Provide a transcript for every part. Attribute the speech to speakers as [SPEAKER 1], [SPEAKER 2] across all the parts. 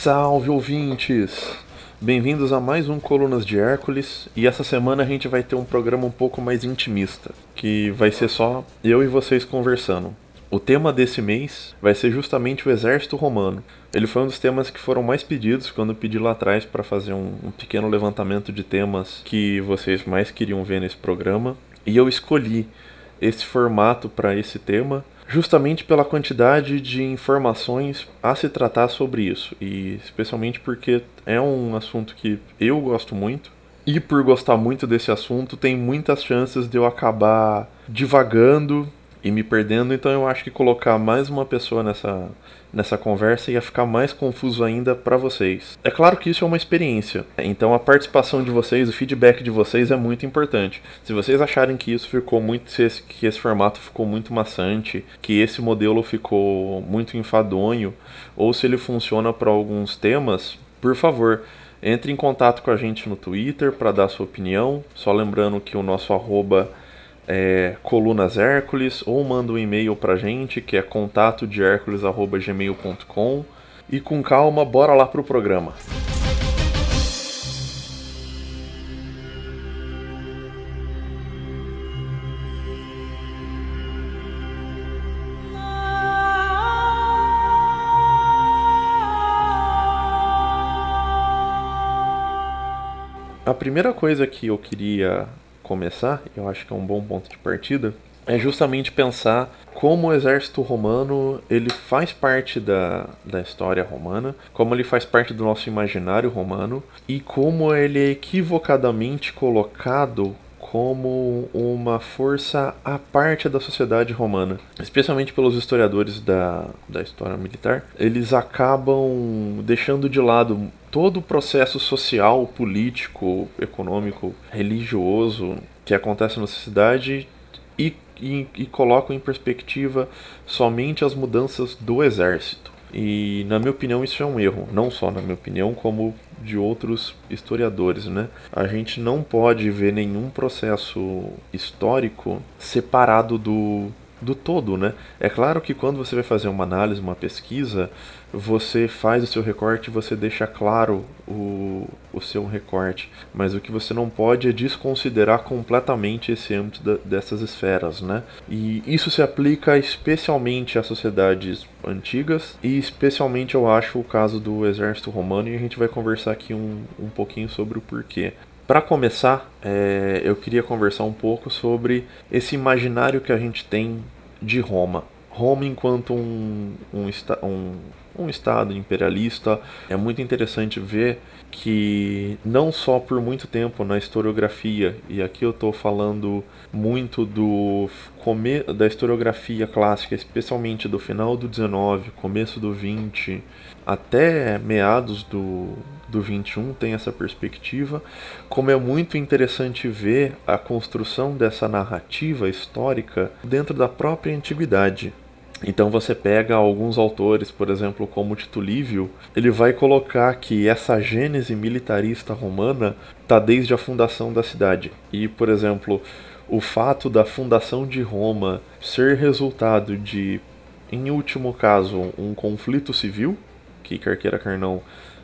[SPEAKER 1] Salve ouvintes! Bem-vindos a mais um Colunas de Hércules e essa semana a gente vai ter um programa um pouco mais intimista, que vai ser só eu e vocês conversando. O tema desse mês vai ser justamente o exército romano. Ele foi um dos temas que foram mais pedidos quando eu pedi lá atrás para fazer um, um pequeno levantamento de temas que vocês mais queriam ver nesse programa. E eu escolhi esse formato para esse tema justamente pela quantidade de informações a se tratar sobre isso, e especialmente porque é um assunto que eu gosto muito, e por gostar muito desse assunto, tem muitas chances de eu acabar divagando e me perdendo, então eu acho que colocar mais uma pessoa nessa, nessa conversa ia ficar mais confuso ainda para vocês. É claro que isso é uma experiência, então a participação de vocês, o feedback de vocês é muito importante. Se vocês acharem que isso ficou muito, que esse formato ficou muito maçante, que esse modelo ficou muito enfadonho, ou se ele funciona para alguns temas, por favor, entre em contato com a gente no Twitter para dar sua opinião. Só lembrando que o nosso arroba é, Colunas Hércules ou manda um e-mail pra gente que é contato de gmail.com e com calma, bora lá pro programa. A primeira coisa que eu queria começar, eu acho que é um bom ponto de partida, é justamente pensar como o exército romano ele faz parte da, da história romana, como ele faz parte do nosso imaginário romano e como ele é equivocadamente colocado como uma força à parte da sociedade romana, especialmente pelos historiadores da, da história militar. Eles acabam deixando de lado todo o processo social, político, econômico, religioso que acontece na sociedade e, e, e colocam em perspectiva somente as mudanças do exército. E na minha opinião isso é um erro, não só na minha opinião, como de outros historiadores, né? A gente não pode ver nenhum processo histórico separado do do todo, né? É claro que quando você vai fazer uma análise, uma pesquisa, você faz o seu recorte, você deixa claro o, o seu recorte, mas o que você não pode é desconsiderar completamente esse âmbito da, dessas esferas, né? E isso se aplica especialmente às sociedades antigas e especialmente eu acho o caso do exército romano e a gente vai conversar aqui um, um pouquinho sobre o porquê. Para começar, é, eu queria conversar um pouco sobre esse imaginário que a gente tem de Roma. Roma enquanto um, um, um, um Estado imperialista. É muito interessante ver que não só por muito tempo na historiografia, e aqui eu estou falando muito do da historiografia clássica, especialmente do final do 19, começo do 20, até meados do, do 21 tem essa perspectiva, como é muito interessante ver a construção dessa narrativa histórica dentro da própria antiguidade. Então você pega alguns autores, por exemplo, como Tito Livio, ele vai colocar que essa gênese militarista romana está desde a fundação da cidade. E, por exemplo, o fato da fundação de Roma ser resultado de, em último caso, um conflito civil, que Carqueira Carnão,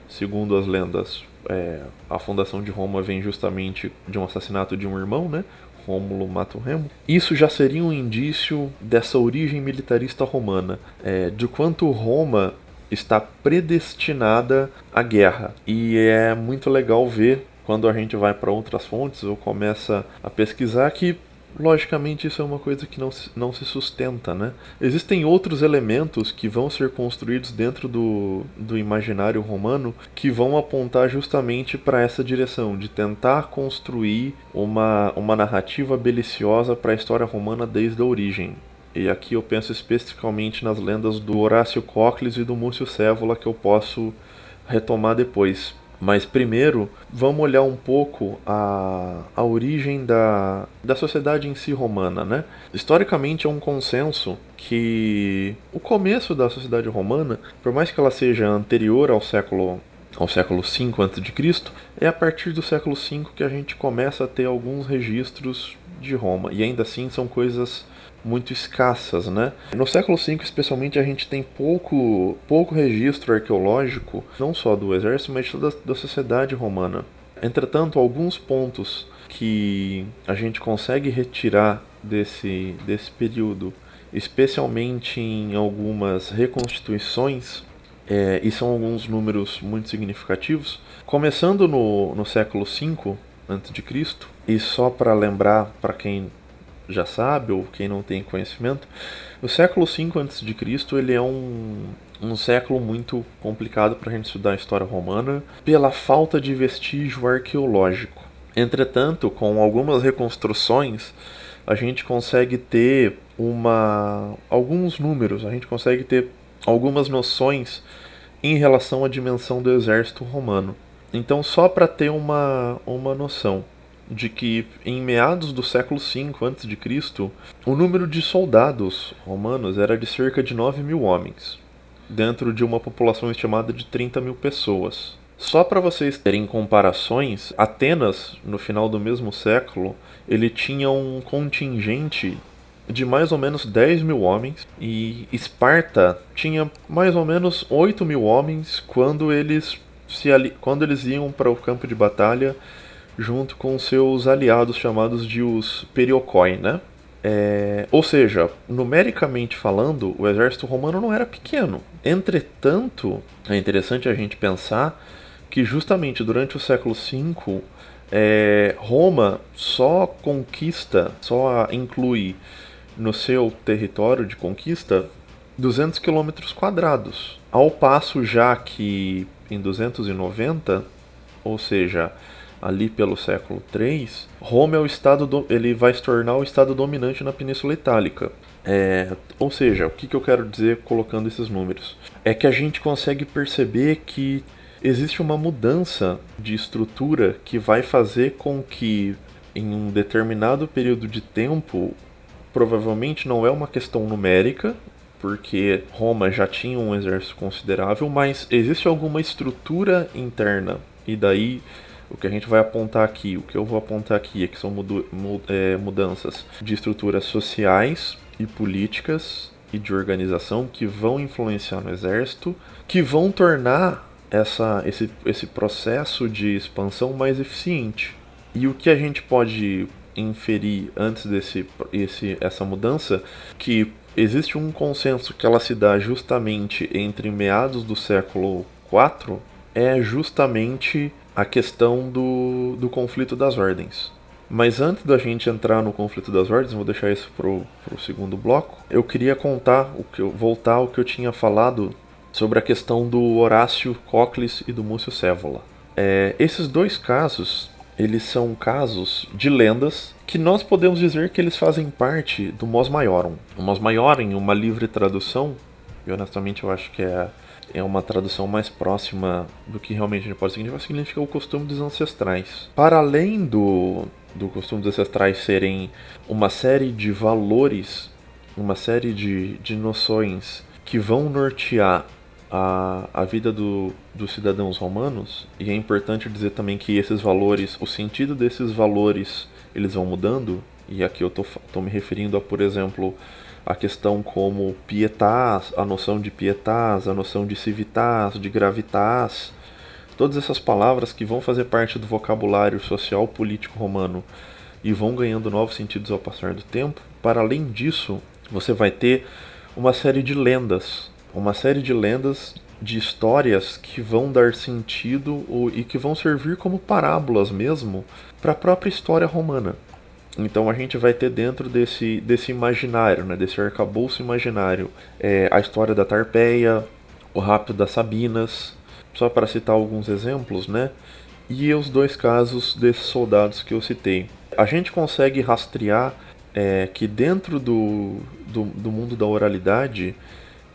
[SPEAKER 1] segundo as lendas, é, a fundação de Roma vem justamente de um assassinato de um irmão, né? Rômulo mata o Remo. Isso já seria um indício dessa origem militarista romana, é, de quanto Roma está predestinada à guerra. E é muito legal ver quando a gente vai para outras fontes ou começa a pesquisar que logicamente isso é uma coisa que não se, não se sustenta, né? Existem outros elementos que vão ser construídos dentro do, do imaginário romano que vão apontar justamente para essa direção, de tentar construir uma, uma narrativa beliciosa para a história romana desde a origem. E aqui eu penso especificamente nas lendas do Horácio Cócles e do Múcio Cévola que eu posso retomar depois. Mas primeiro, vamos olhar um pouco a, a origem da, da sociedade em si romana. Né? Historicamente, é um consenso que o começo da sociedade romana, por mais que ela seja anterior ao século ao século V a.C., é a partir do século V que a gente começa a ter alguns registros de Roma. E ainda assim são coisas muito escassas, né? No século V, especialmente, a gente tem pouco, pouco registro arqueológico, não só do exército, mas da, da sociedade romana. Entretanto, alguns pontos que a gente consegue retirar desse, desse período, especialmente em algumas reconstituições, é, e são alguns números muito significativos, começando no, no século V a.C., e só para lembrar para quem já sabe ou quem não tem conhecimento, o século V a.C. ele é um, um século muito complicado para a gente estudar a história romana pela falta de vestígio arqueológico. Entretanto, com algumas reconstruções, a gente consegue ter uma alguns números, a gente consegue ter algumas noções em relação à dimensão do exército romano. Então, só para ter uma, uma noção, de que em meados do século V a.C., o número de soldados romanos era de cerca de 9 mil homens, dentro de uma população estimada de 30 mil pessoas. Só para vocês terem comparações, Atenas, no final do mesmo século, ele tinha um contingente de mais ou menos 10 mil homens e Esparta tinha mais ou menos 8 mil homens quando eles, se ali... quando eles iam para o campo de batalha junto com seus aliados chamados de os Periocoi, né? É, ou seja, numericamente falando, o exército romano não era pequeno. Entretanto, é interessante a gente pensar que justamente durante o século V, é, Roma só conquista, só inclui no seu território de conquista 200 quilômetros quadrados. Ao passo já que em 290, ou seja, ali pelo século III, Roma é o estado do, ele vai se tornar o estado dominante na Península Itálica. É, ou seja, o que, que eu quero dizer colocando esses números? É que a gente consegue perceber que existe uma mudança de estrutura que vai fazer com que em um determinado período de tempo, provavelmente não é uma questão numérica, porque Roma já tinha um exército considerável, mas existe alguma estrutura interna e daí o que a gente vai apontar aqui, o que eu vou apontar aqui é que são é, mudanças de estruturas sociais e políticas e de organização que vão influenciar no exército, que vão tornar essa, esse, esse processo de expansão mais eficiente. E o que a gente pode inferir antes desse esse, essa mudança que existe um consenso que ela se dá justamente entre meados do século IV é justamente a questão do, do conflito das ordens. Mas antes da gente entrar no conflito das ordens, vou deixar isso para o segundo bloco. Eu queria contar o que eu, voltar ao que eu tinha falado sobre a questão do Horácio Cocles e do Múcio Cévola. É, esses dois casos, eles são casos de lendas que nós podemos dizer que eles fazem parte do Mos Maiorum. O Mos Maiorum, uma livre tradução, e honestamente eu acho que é é uma tradução mais próxima do que realmente pode significar, significa o costume dos ancestrais. Para além do, do costume dos ancestrais serem uma série de valores, uma série de, de noções que vão nortear a, a vida do, dos cidadãos romanos, e é importante dizer também que esses valores, o sentido desses valores, eles vão mudando, e aqui eu estou me referindo a, por exemplo, a questão como pietas, a noção de pietas, a noção de civitas, de gravitas, todas essas palavras que vão fazer parte do vocabulário social político romano e vão ganhando novos sentidos ao passar do tempo. Para além disso, você vai ter uma série de lendas, uma série de lendas de histórias que vão dar sentido e que vão servir como parábolas mesmo para a própria história romana. Então a gente vai ter dentro desse, desse imaginário, né, desse arcabouço imaginário, é, a história da Tarpeia, o rapto das Sabinas, só para citar alguns exemplos, né? E os dois casos desses soldados que eu citei. A gente consegue rastrear é, que dentro do, do, do mundo da oralidade,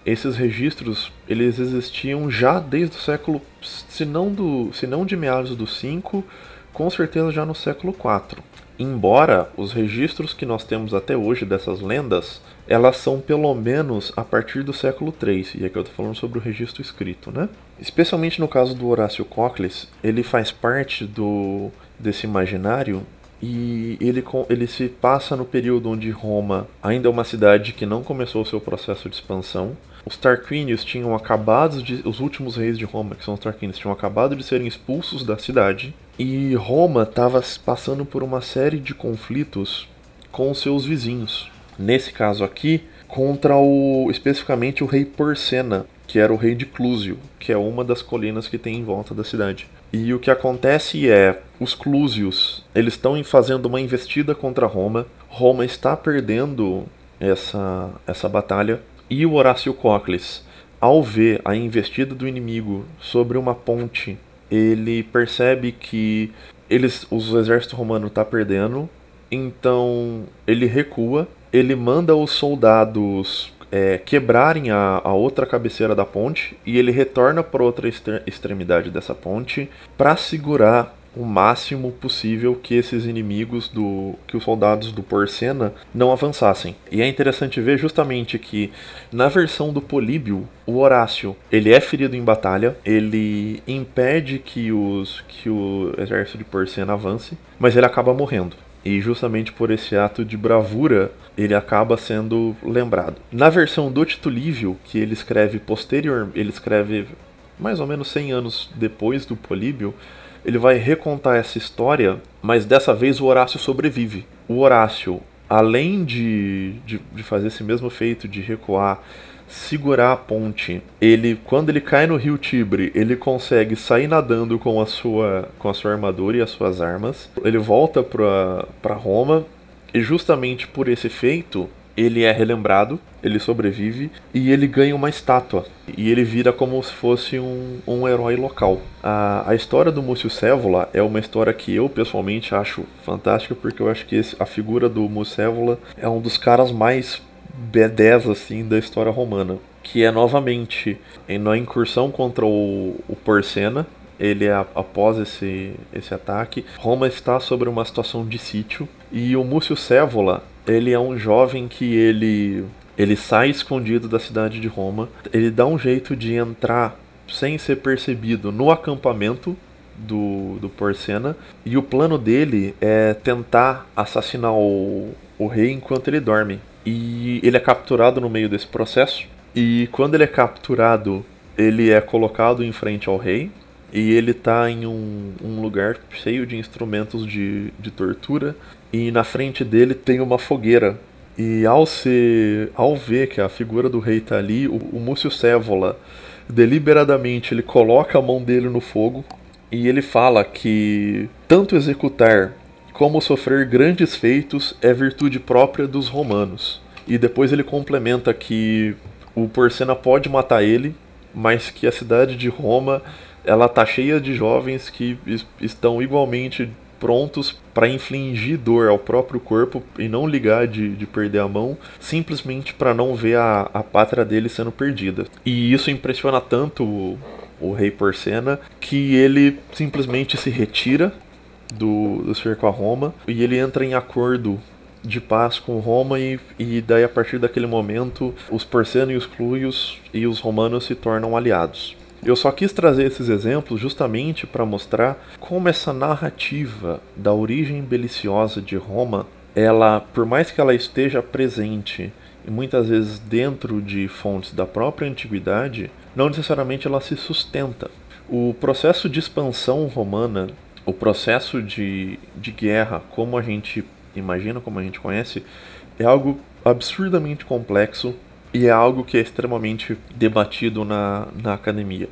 [SPEAKER 1] esses registros eles existiam já desde o século, se não, do, se não de meados do 5, com certeza já no século 4. Embora os registros que nós temos até hoje dessas lendas, elas são pelo menos a partir do século III, e aqui eu estou falando sobre o registro escrito, né? Especialmente no caso do Horácio Cocles, ele faz parte do desse imaginário e ele, ele se passa no período onde Roma ainda é uma cidade que não começou o seu processo de expansão. Os Tarquínios tinham acabado de. Os últimos reis de Roma, que são os Tarquínios, tinham acabado de serem expulsos da cidade. E Roma estava passando por uma série de conflitos com seus vizinhos. Nesse caso aqui, contra o especificamente o rei Porcena, que era o rei de Clúsio, que é uma das colinas que tem em volta da cidade. E o que acontece é, os Clúsios, eles estão fazendo uma investida contra Roma. Roma está perdendo essa, essa batalha. E o Horácio Cocles, ao ver a investida do inimigo sobre uma ponte, ele percebe que eles, os, o exército romano está perdendo. Então ele recua, ele manda os soldados é, quebrarem a, a, outra cabeceira da ponte e ele retorna para outra extremidade dessa ponte para segurar o máximo possível que esses inimigos do que os soldados do Porcena não avançassem. E é interessante ver justamente que na versão do Políbio, o Horácio, ele é ferido em batalha, ele impede que os que o exército de Porcena avance, mas ele acaba morrendo. E justamente por esse ato de bravura, ele acaba sendo lembrado. Na versão do Tito Livio, que ele escreve posterior, ele escreve mais ou menos 100 anos depois do Políbio, ele vai recontar essa história, mas dessa vez o Horácio sobrevive. O Horácio, além de, de, de fazer esse mesmo feito de recuar segurar a ponte. Ele, quando ele cai no rio Tibre, ele consegue sair nadando com a sua, com a sua armadura e as suas armas. Ele volta para Roma e justamente por esse feito ele é relembrado, ele sobrevive e ele ganha uma estátua. E ele vira como se fosse um, um herói local. A, a história do Múcio Cévola é uma história que eu pessoalmente acho fantástica, porque eu acho que esse, a figura do Múcio Cévola é um dos caras mais B10 assim da história romana, que é novamente na incursão contra o, o Porcena. Ele é após esse, esse ataque, Roma está sobre uma situação de sítio e o Múcio Cévola, ele é um jovem que ele ele sai escondido da cidade de Roma, ele dá um jeito de entrar sem ser percebido no acampamento do, do Porcena e o plano dele é tentar assassinar o, o rei enquanto ele dorme. E ele é capturado no meio desse processo. E quando ele é capturado, ele é colocado em frente ao rei. E ele está em um, um, lugar cheio de instrumentos de, de tortura. E na frente dele tem uma fogueira. E ao, ser, ao ver que a figura do rei está ali, o, o Múcio Cévola, deliberadamente, ele coloca a mão dele no fogo. E ele fala que tanto executar como sofrer grandes feitos é virtude própria dos romanos. E depois ele complementa que o Porcena pode matar ele, mas que a cidade de Roma ela tá cheia de jovens que estão igualmente prontos para infligir dor ao próprio corpo e não ligar de, de perder a mão, simplesmente para não ver a, a pátria dele sendo perdida. E isso impressiona tanto o, o rei Porcena que ele simplesmente se retira do, do cerco a Roma e ele entra em acordo de paz com Roma e, e daí a partir daquele momento os porcenos e os cluios e os romanos se tornam aliados. Eu só quis trazer esses exemplos justamente para mostrar como essa narrativa da origem beliciosa de Roma, ela, por mais que ela esteja presente e muitas vezes dentro de fontes da própria antiguidade, não necessariamente ela se sustenta. O processo de expansão romana o processo de, de guerra, como a gente imagina, como a gente conhece, é algo absurdamente complexo e é algo que é extremamente debatido na, na academia.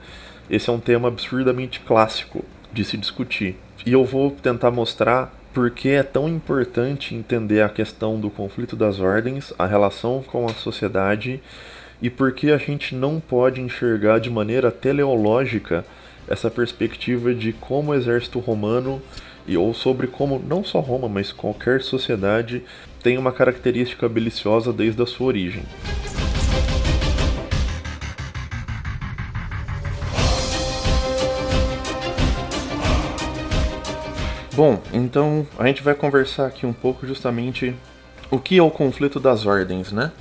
[SPEAKER 1] Esse é um tema absurdamente clássico de se discutir. E eu vou tentar mostrar por que é tão importante entender a questão do conflito das ordens, a relação com a sociedade e por que a gente não pode enxergar de maneira teleológica essa perspectiva de como o exército romano e ou sobre como não só Roma, mas qualquer sociedade tem uma característica beliciosa desde a sua origem. Bom, então a gente vai conversar aqui um pouco justamente o que é o conflito das ordens, né?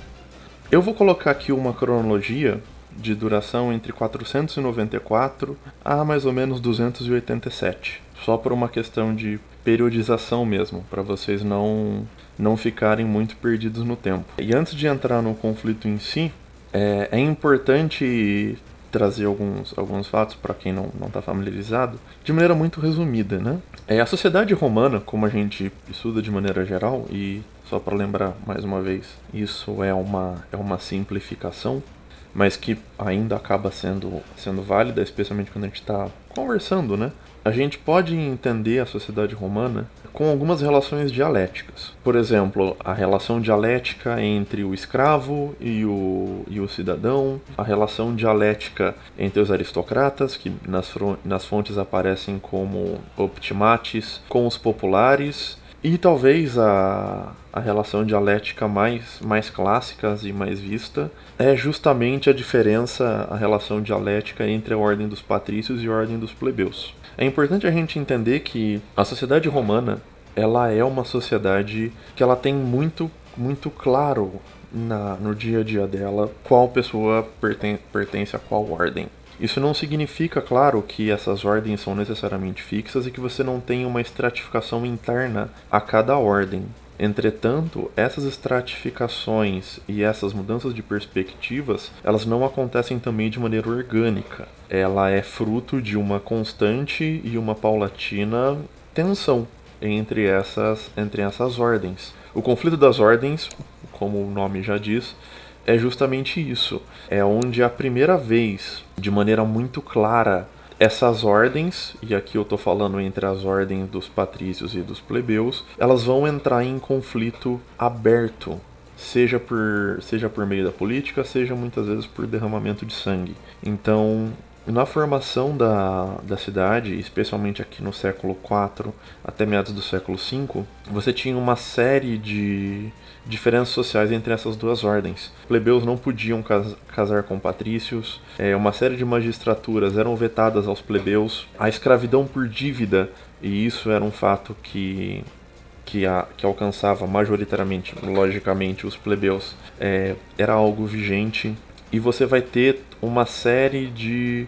[SPEAKER 1] Eu vou colocar aqui uma cronologia de duração entre 494 a mais ou menos 287, só por uma questão de periodização mesmo, para vocês não não ficarem muito perdidos no tempo. E antes de entrar no conflito em si, é, é importante trazer alguns, alguns fatos para quem não está familiarizado, de maneira muito resumida. Né? É, a sociedade romana, como a gente estuda de maneira geral, e só para lembrar mais uma vez, isso é uma, é uma simplificação, mas que ainda acaba sendo, sendo válida, especialmente quando a gente está conversando, né? A gente pode entender a sociedade romana com algumas relações dialéticas. Por exemplo, a relação dialética entre o escravo e o, e o cidadão, a relação dialética entre os aristocratas, que nas, nas fontes aparecem como optimates, com os populares, e talvez a, a relação dialética mais, mais clássica e mais vista é justamente a diferença, a relação dialética entre a ordem dos patrícios e a ordem dos plebeus. É importante a gente entender que a sociedade romana ela é uma sociedade que ela tem muito muito claro na, no dia a dia dela qual pessoa pertence, pertence a qual ordem. Isso não significa, claro, que essas ordens são necessariamente fixas e que você não tem uma estratificação interna a cada ordem. Entretanto, essas estratificações e essas mudanças de perspectivas, elas não acontecem também de maneira orgânica. Ela é fruto de uma constante e uma paulatina tensão entre essas, entre essas ordens. O conflito das ordens, como o nome já diz, é justamente isso. É onde a primeira vez, de maneira muito clara, essas ordens, e aqui eu estou falando entre as ordens dos patrícios e dos plebeus, elas vão entrar em conflito aberto, seja por, seja por meio da política, seja muitas vezes por derramamento de sangue. Então, na formação da, da cidade, especialmente aqui no século IV até meados do século V, você tinha uma série de diferenças sociais entre essas duas ordens. Plebeus não podiam casar com patrícios, é, uma série de magistraturas eram vetadas aos plebeus, a escravidão por dívida, e isso era um fato que que, a, que, alcançava majoritariamente, logicamente, os plebeus, é, era algo vigente e você vai ter uma série de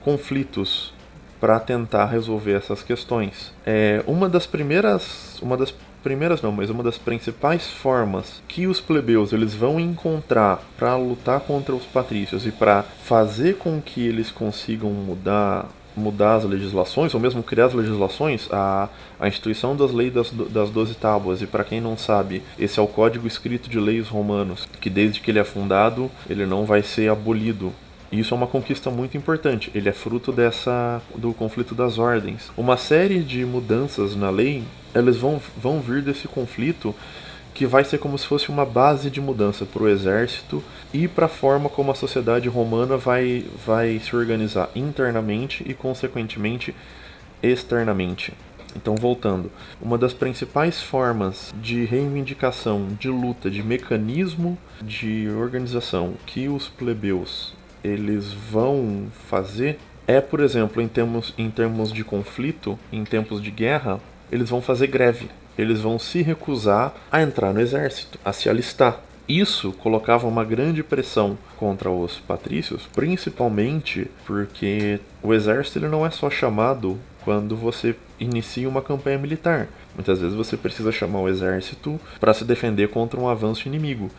[SPEAKER 1] conflitos para tentar resolver essas questões. É uma das primeiras, uma das primeiras não, mas uma das principais formas que os plebeus eles vão encontrar para lutar contra os patrícios e para fazer com que eles consigam mudar mudar as legislações, ou mesmo criar as legislações, a, a instituição das leis das, das Doze Tábuas, e para quem não sabe, esse é o código escrito de leis romanos, que desde que ele é fundado, ele não vai ser abolido. Isso é uma conquista muito importante. Ele é fruto dessa do conflito das ordens. Uma série de mudanças na lei, elas vão, vão vir desse conflito que vai ser como se fosse uma base de mudança para o exército e para a forma como a sociedade romana vai, vai se organizar internamente e, consequentemente, externamente. Então, voltando, uma das principais formas de reivindicação, de luta, de mecanismo de organização que os plebeus eles vão fazer é, por exemplo, em termos, em termos de conflito, em tempos de guerra, eles vão fazer greve eles vão se recusar a entrar no exército, a se alistar. Isso colocava uma grande pressão contra os patrícios, principalmente porque o exército ele não é só chamado quando você inicia uma campanha militar. Muitas vezes você precisa chamar o exército para se defender contra um avanço inimigo.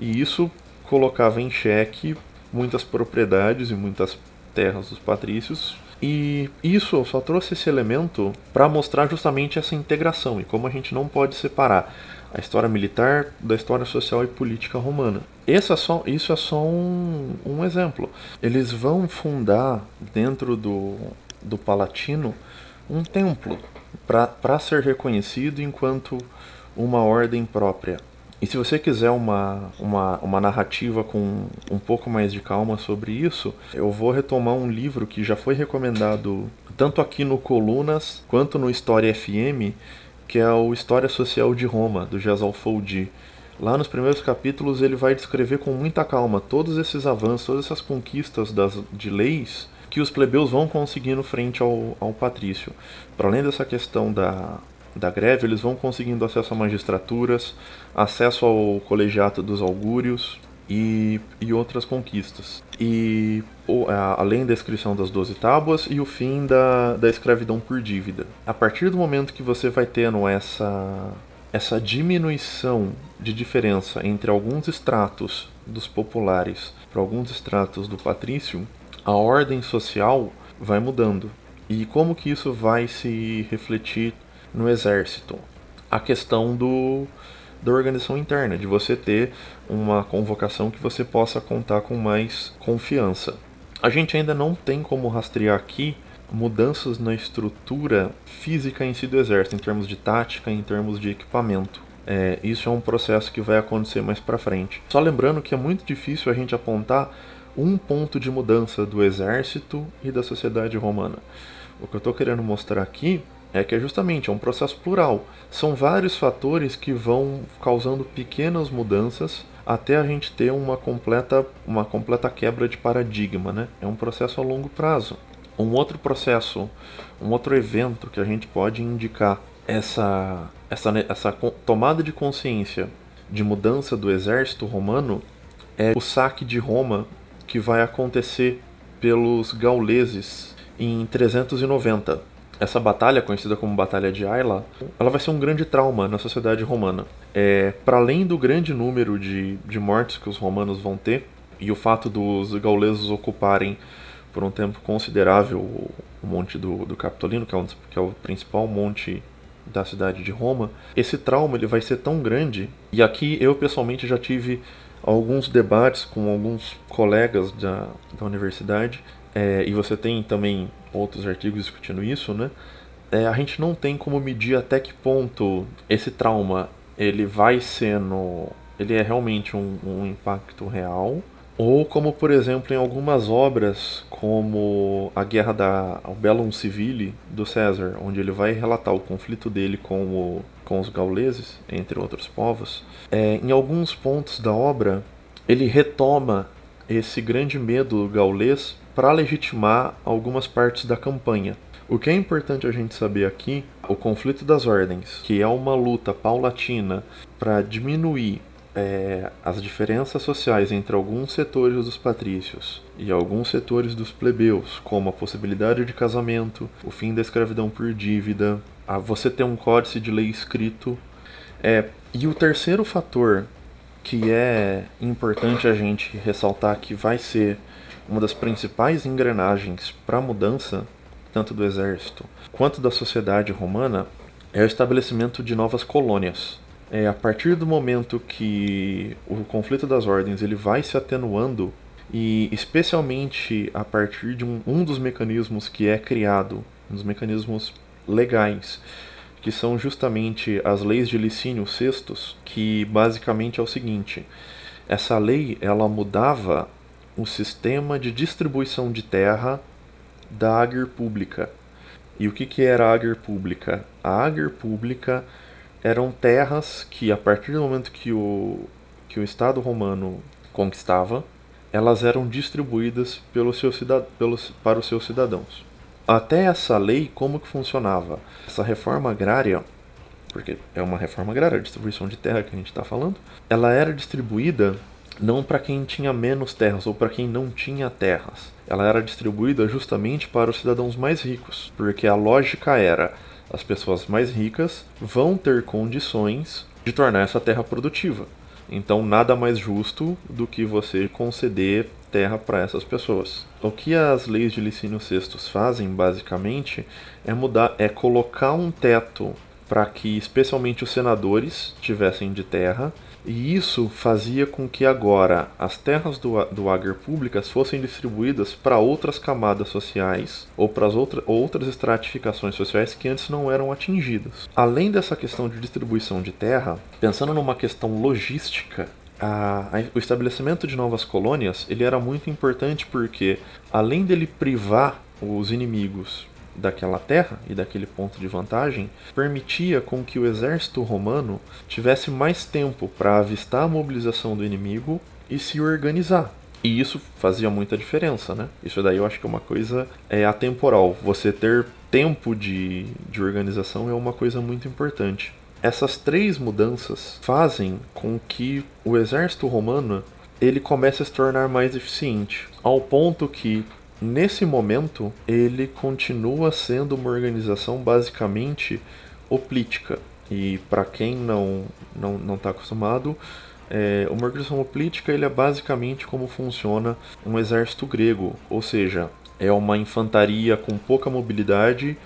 [SPEAKER 1] E isso colocava em xeque muitas propriedades e muitas terras dos patrícios e isso só trouxe esse elemento para mostrar justamente essa integração e como a gente não pode separar a história militar da história social e política romana. Esse é só, isso é só um, um exemplo. Eles vão fundar dentro do, do Palatino um templo para ser reconhecido enquanto uma ordem própria. E se você quiser uma, uma, uma narrativa com um pouco mais de calma sobre isso, eu vou retomar um livro que já foi recomendado tanto aqui no Colunas quanto no História FM, que é o História Social de Roma, do Jazal Foldi. Lá nos primeiros capítulos ele vai descrever com muita calma todos esses avanços, todas essas conquistas das, de leis que os plebeus vão conseguindo frente ao, ao patrício. Para além dessa questão da, da greve, eles vão conseguindo acesso a magistraturas, acesso ao colegiato dos augúrios, e, e outras conquistas. E o, a, além da inscrição das 12 tábuas e o fim da, da escravidão por dívida. A partir do momento que você vai tendo essa, essa diminuição de diferença entre alguns estratos dos populares para alguns estratos do patrício, a ordem social vai mudando. E como que isso vai se refletir no exército? A questão do da organização interna, de você ter uma convocação que você possa contar com mais confiança. A gente ainda não tem como rastrear aqui mudanças na estrutura física em si do exército, em termos de tática, em termos de equipamento. É, isso é um processo que vai acontecer mais para frente. Só lembrando que é muito difícil a gente apontar um ponto de mudança do exército e da sociedade romana. O que eu estou querendo mostrar aqui é que é justamente é um processo plural. São vários fatores que vão causando pequenas mudanças até a gente ter uma completa, uma completa quebra de paradigma. Né? É um processo a longo prazo. Um outro processo, um outro evento que a gente pode indicar essa, essa, essa tomada de consciência de mudança do exército romano é o saque de Roma que vai acontecer pelos gauleses em 390 essa batalha, conhecida como Batalha de Ayla, ela vai ser um grande trauma na sociedade romana. É, Para além do grande número de, de mortes que os romanos vão ter, e o fato dos gauleses ocuparem por um tempo considerável o, o monte do, do Capitolino, que é, um, que é o principal monte da cidade de Roma, esse trauma ele vai ser tão grande, e aqui eu pessoalmente já tive alguns debates com alguns colegas da, da universidade, é, e você tem também outros artigos discutindo isso, né? É, a gente não tem como medir até que ponto esse trauma ele vai sendo, ele é realmente um, um impacto real, ou como por exemplo em algumas obras como a guerra da o Bellum Civile do César, onde ele vai relatar o conflito dele com, o, com os gauleses, entre outros povos. É, em alguns pontos da obra ele retoma esse grande medo gaulês para legitimar algumas partes da campanha. O que é importante a gente saber aqui, o conflito das ordens, que é uma luta paulatina para diminuir é, as diferenças sociais entre alguns setores dos patrícios e alguns setores dos plebeus, como a possibilidade de casamento, o fim da escravidão por dívida, a você ter um códice de lei escrito. É, e o terceiro fator que é importante a gente ressaltar que vai ser uma das principais engrenagens para a mudança, tanto do exército quanto da sociedade romana, é o estabelecimento de novas colônias. É a partir do momento que o conflito das ordens ele vai se atenuando e especialmente a partir de um, um dos mecanismos que é criado, um dos mecanismos legais, que são justamente as leis de Licínio Sextus, que basicamente é o seguinte: essa lei ela mudava um sistema de distribuição de terra da Ager Pública. E o que, que era a Ager Pública? A Ager Pública eram terras que, a partir do momento que o, que o Estado romano conquistava, elas eram distribuídas pelo seu pelos, para os seus cidadãos. Até essa lei, como que funcionava? Essa reforma agrária, porque é uma reforma agrária, a distribuição de terra que a gente está falando, ela era distribuída não para quem tinha menos terras ou para quem não tinha terras. Ela era distribuída justamente para os cidadãos mais ricos, porque a lógica era as pessoas mais ricas vão ter condições de tornar essa terra produtiva. Então, nada mais justo do que você conceder terra para essas pessoas. O que as leis de Licínio Sextus fazem, basicamente, é mudar, é colocar um teto para que, especialmente os senadores, tivessem de terra e isso fazia com que agora as terras do, do Ager públicas fossem distribuídas para outras camadas sociais ou para outra, outras estratificações sociais que antes não eram atingidas. Além dessa questão de distribuição de terra, pensando numa questão logística, a, a, o estabelecimento de novas colônias ele era muito importante porque, além dele privar os inimigos daquela terra e daquele ponto de vantagem permitia com que o exército romano tivesse mais tempo para avistar a mobilização do inimigo e se organizar. E isso fazia muita diferença, né? Isso daí eu acho que é uma coisa é atemporal. Você ter tempo de, de organização é uma coisa muito importante. Essas três mudanças fazem com que o exército romano ele começa a se tornar mais eficiente, ao ponto que nesse momento ele continua sendo uma organização basicamente oplítica. E para quem não não não está acostumado, é, uma organização política ele é basicamente como funciona um exército grego, ou seja, é uma infantaria com pouca mobilidade,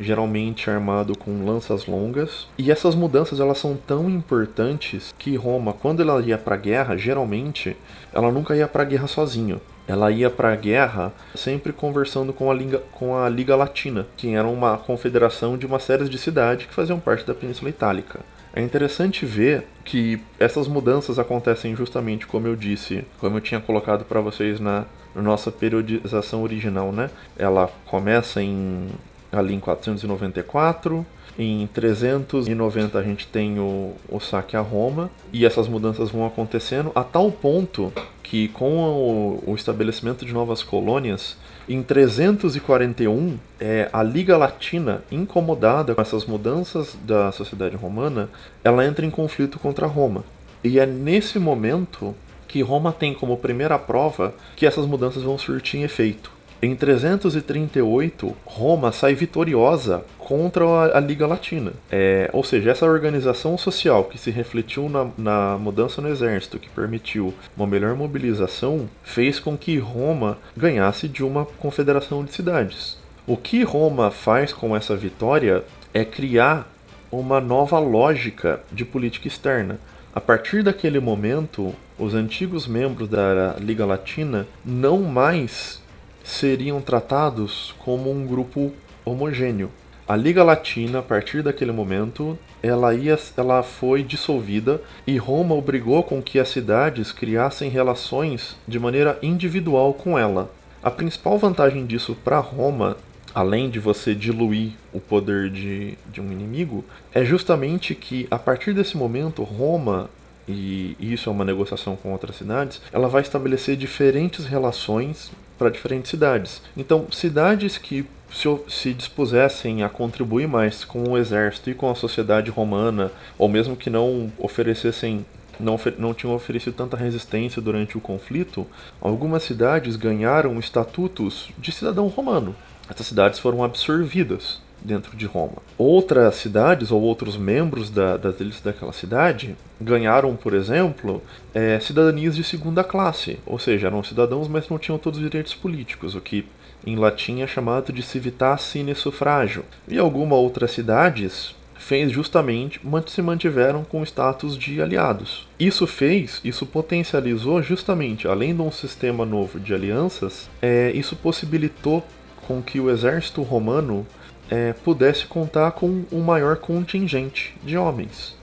[SPEAKER 1] geralmente armado com lanças longas. E essas mudanças elas são tão importantes que Roma, quando ela ia para a guerra, geralmente ela nunca ia para a guerra sozinha. Ela ia para a guerra sempre conversando com a, Liga, com a Liga Latina, que era uma confederação de uma série de cidades que faziam parte da Península Itálica. É interessante ver que essas mudanças acontecem justamente como eu disse, como eu tinha colocado para vocês na, nossa periodização original, né? Ela começa em ali em 494, em 390 a gente tem o, o saque a Roma e essas mudanças vão acontecendo a tal ponto que com o, o estabelecimento de novas colônias em 341, é, a Liga Latina, incomodada com essas mudanças da sociedade romana, ela entra em conflito contra Roma. E é nesse momento que Roma tem como primeira prova que essas mudanças vão surtir efeito. Em 338, Roma sai vitoriosa contra a, Liga Latina. É, ou seja, essa organização social que se refletiu na, na, mudança no exército, que permitiu uma melhor mobilização, fez com que Roma ganhasse de uma confederação de cidades. O que Roma faz com essa vitória é criar uma nova lógica de política externa. A partir daquele momento, os antigos membros da Liga Latina não mais seriam tratados como um grupo homogêneo. A Liga Latina, a partir daquele momento, ela, ia, ela foi dissolvida e Roma obrigou com que as cidades criassem relações de maneira individual com ela. A principal vantagem disso para Roma, além de você diluir o poder de, de um inimigo, é justamente que a partir desse momento Roma e isso é uma negociação com outras cidades, ela vai estabelecer diferentes relações para diferentes cidades. Então, cidades que se, se, dispusessem a contribuir mais com o exército e com a sociedade romana, ou mesmo que não oferecessem não, não tinham oferecido tanta resistência durante o conflito, algumas cidades ganharam estatutos de cidadão romano. Essas cidades foram absorvidas dentro de Roma. Outras cidades ou outros membros da, das elites daquela cidade ganharam, por exemplo, é, cidadanias de segunda classe, ou seja, eram cidadãos, mas não tinham todos os direitos políticos, o que em latim é chamado de civitas sine suffragio. E algumas outras cidades fez justamente se mantiveram com status de aliados. Isso fez, isso potencializou justamente, além de um sistema novo de alianças, é, isso possibilitou com que o exército romano é, pudesse contar com um maior contingente de homens.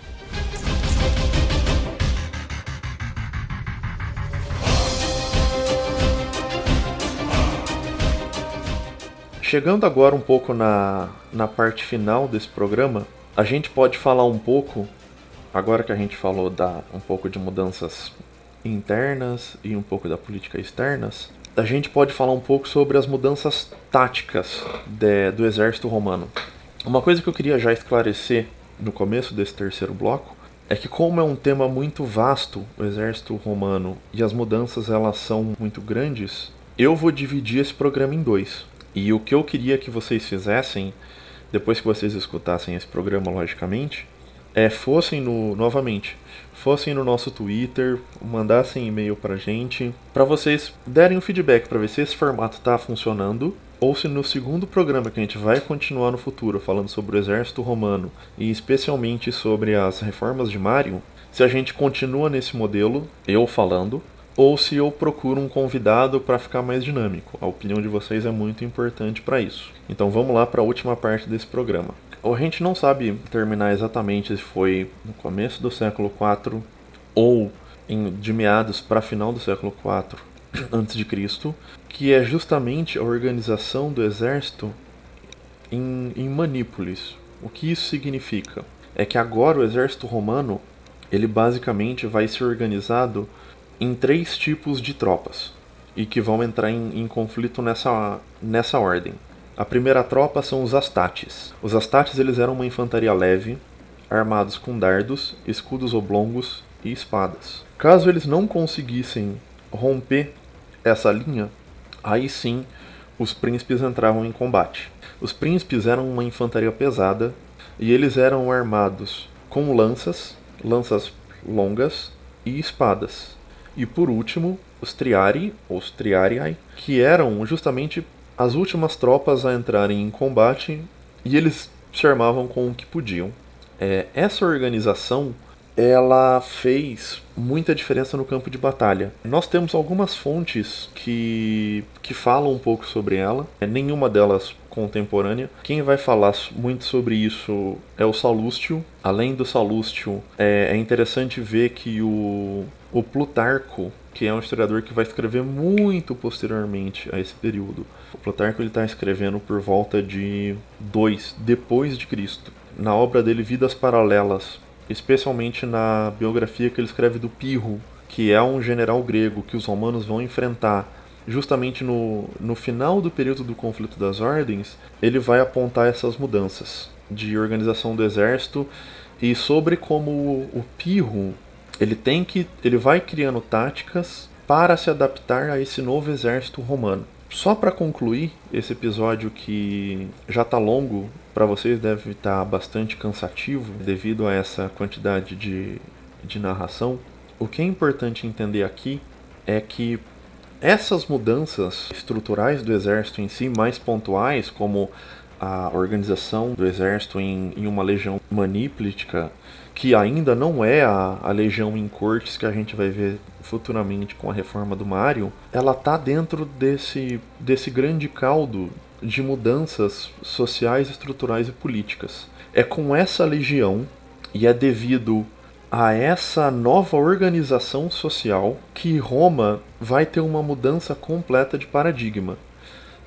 [SPEAKER 1] Chegando agora um pouco na, na parte final desse programa, a gente pode falar um pouco, agora que a gente falou da, um pouco de mudanças internas e um pouco da política externas, a gente pode falar um pouco sobre as mudanças táticas de, do exército romano. Uma coisa que eu queria já esclarecer no começo desse terceiro bloco é que como é um tema muito vasto, o exército romano, e as mudanças elas são muito grandes, eu vou dividir esse programa em dois. E o que eu queria que vocês fizessem, depois que vocês escutassem esse programa, logicamente, é fossem no novamente fossem no nosso Twitter, mandassem e-mail pra gente, para vocês derem um feedback para ver se esse formato tá funcionando ou se no segundo programa que a gente vai continuar no futuro falando sobre o exército romano e especialmente sobre as reformas de Mário, se a gente continua nesse modelo, eu falando, ou se eu procuro um convidado para ficar mais dinâmico. A opinião de vocês é muito importante para isso. Então vamos lá para a última parte desse programa a gente não sabe determinar exatamente se foi no começo do século IV ou em, de meados para final do século IV antes de Cristo, que é justamente a organização do exército em, em Manípolis. O que isso significa? É que agora o exército romano ele basicamente vai ser organizado em três tipos de tropas e que vão entrar em, em conflito nessa, nessa ordem. A primeira tropa são os Astates. Os Astates eles eram uma infantaria leve, armados com dardos, escudos oblongos e espadas. Caso eles não conseguissem romper essa linha, aí sim os príncipes entravam em combate. Os príncipes eram uma infantaria pesada e eles eram armados com lanças, lanças longas e espadas. E por último, os Triari, os Triariai, que eram justamente as últimas tropas a entrarem em combate e eles se armavam com o que podiam. É, essa organização ela fez muita diferença no campo de batalha. Nós temos algumas fontes que, que falam um pouco sobre ela, é, nenhuma delas contemporânea. Quem vai falar muito sobre isso é o Salustio. Além do Salustio, é, é interessante ver que o, o Plutarco, que é um historiador que vai escrever muito posteriormente a esse período, o Plutarco está escrevendo por volta de 2 depois de Cristo. Na obra dele Vidas Paralelas, especialmente na biografia que ele escreve do Pirro, que é um general grego que os romanos vão enfrentar justamente no, no final do período do conflito das ordens, ele vai apontar essas mudanças de organização do exército e sobre como o, o Pirro ele tem que ele vai criando táticas para se adaptar a esse novo exército romano. Só para concluir esse episódio que já está longo, para vocês deve estar tá bastante cansativo devido a essa quantidade de, de narração. O que é importante entender aqui é que essas mudanças estruturais do exército em si, mais pontuais, como a organização do exército em, em uma legião maníplica, que ainda não é a, a legião em cortes que a gente vai ver futuramente com a reforma do Mário, ela tá dentro desse, desse grande caldo de mudanças sociais, estruturais e políticas. É com essa legião e é devido a essa nova organização social que Roma vai ter uma mudança completa de paradigma.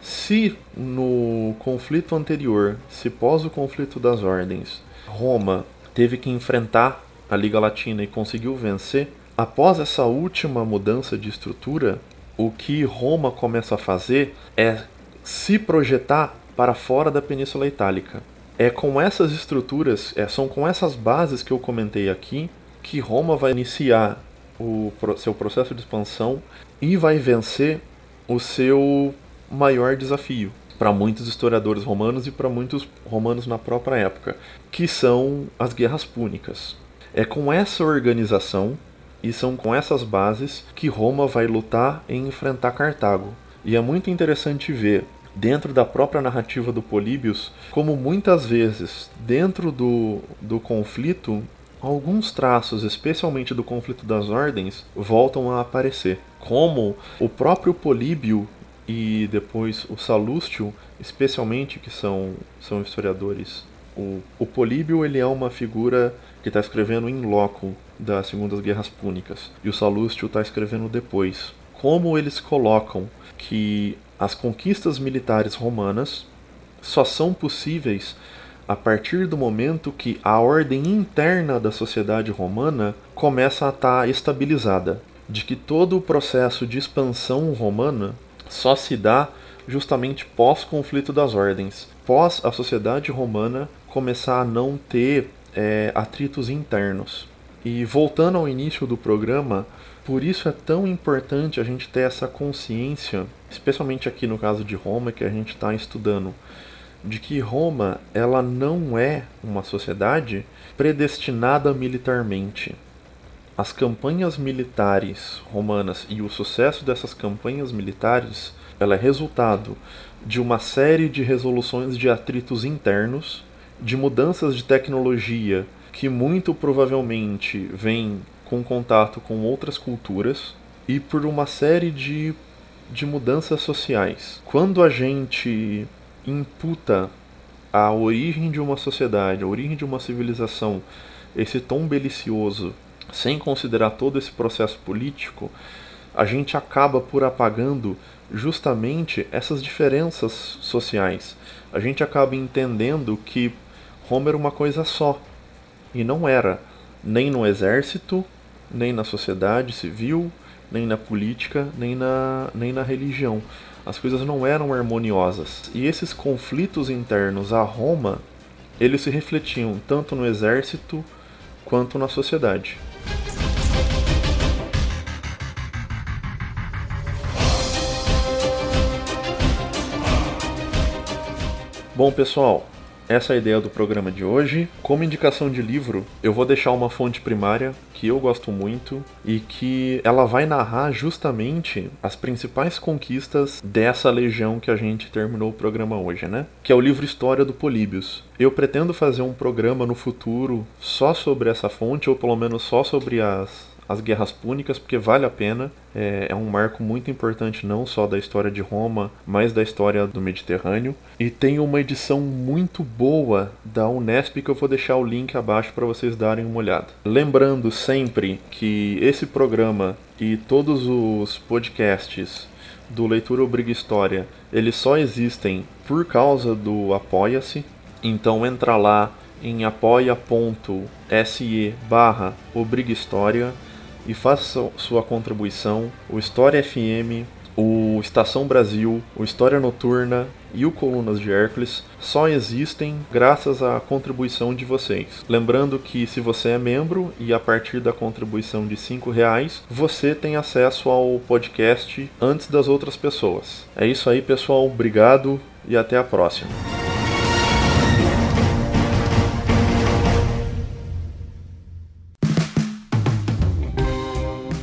[SPEAKER 1] Se no conflito anterior, se pós o conflito das ordens, Roma teve que enfrentar a Liga Latina e conseguiu vencer, após essa última mudança de estrutura, o que Roma começa a fazer é se projetar para fora da Península Itálica. É com essas estruturas, é, são com essas bases que eu comentei aqui, que Roma vai iniciar o seu processo de expansão e vai vencer o seu maior desafio para muitos historiadores romanos e para muitos romanos na própria época, que são as guerras púnicas. É com essa organização e são com essas bases que Roma vai lutar em enfrentar Cartago. E é muito interessante ver dentro da própria narrativa do Políbios como muitas vezes dentro do, do conflito alguns traços, especialmente do conflito das ordens, voltam a aparecer. Como o próprio Políbio e depois o Salustio, especialmente que são, são historiadores. O, o Políbio ele é uma figura que está escrevendo em loco das Segundas Guerras Púnicas e o Salustio está escrevendo depois. Como eles colocam que as conquistas militares romanas só são possíveis a partir do momento que a ordem interna da sociedade romana começa a estar tá estabilizada, de que todo o processo de expansão romana só se dá justamente pós-conflito das ordens, pós a sociedade romana começar a não ter é, atritos internos. E voltando ao início do programa, por isso é tão importante a gente ter essa consciência, especialmente aqui no caso de Roma que a gente está estudando, de que Roma ela não é uma sociedade predestinada militarmente. As campanhas militares romanas e o sucesso dessas campanhas militares ela é resultado de uma série de resoluções de atritos internos, de mudanças de tecnologia que muito provavelmente vêm com contato com outras culturas e por uma série de, de mudanças sociais. Quando a gente imputa a origem de uma sociedade, a origem de uma civilização, esse tom belicioso sem considerar todo esse processo político, a gente acaba por apagando justamente essas diferenças sociais. A gente acaba entendendo que Roma era uma coisa só e não era nem no exército, nem na sociedade civil, nem na política, nem na, nem na religião. As coisas não eram harmoniosas. E esses conflitos internos a Roma, eles se refletiam tanto no exército quanto na sociedade. Bom, pessoal, essa é a ideia do programa de hoje. Como indicação de livro, eu vou deixar uma fonte primária que eu gosto muito e que ela vai narrar justamente as principais conquistas dessa legião que a gente terminou o programa hoje, né? Que é o livro História do Políbios. Eu pretendo fazer um programa no futuro só sobre essa fonte, ou pelo menos só sobre as as guerras púnicas, porque vale a pena. É, é, um marco muito importante não só da história de Roma, mas da história do Mediterrâneo. E tem uma edição muito boa da Unesp que eu vou deixar o link abaixo para vocês darem uma olhada. Lembrando sempre que esse programa e todos os podcasts do Leitura Obriga História, eles só existem por causa do Apoia-se. Então entra lá em apoia.se barra Obriga História e faça sua contribuição. O História FM, o Estação Brasil, o História Noturna e o Colunas de Hércules só existem graças à contribuição de vocês. Lembrando que se você é membro e a partir da contribuição de R$ reais, você tem acesso ao podcast antes das outras pessoas. É isso aí, pessoal. Obrigado e até a próxima.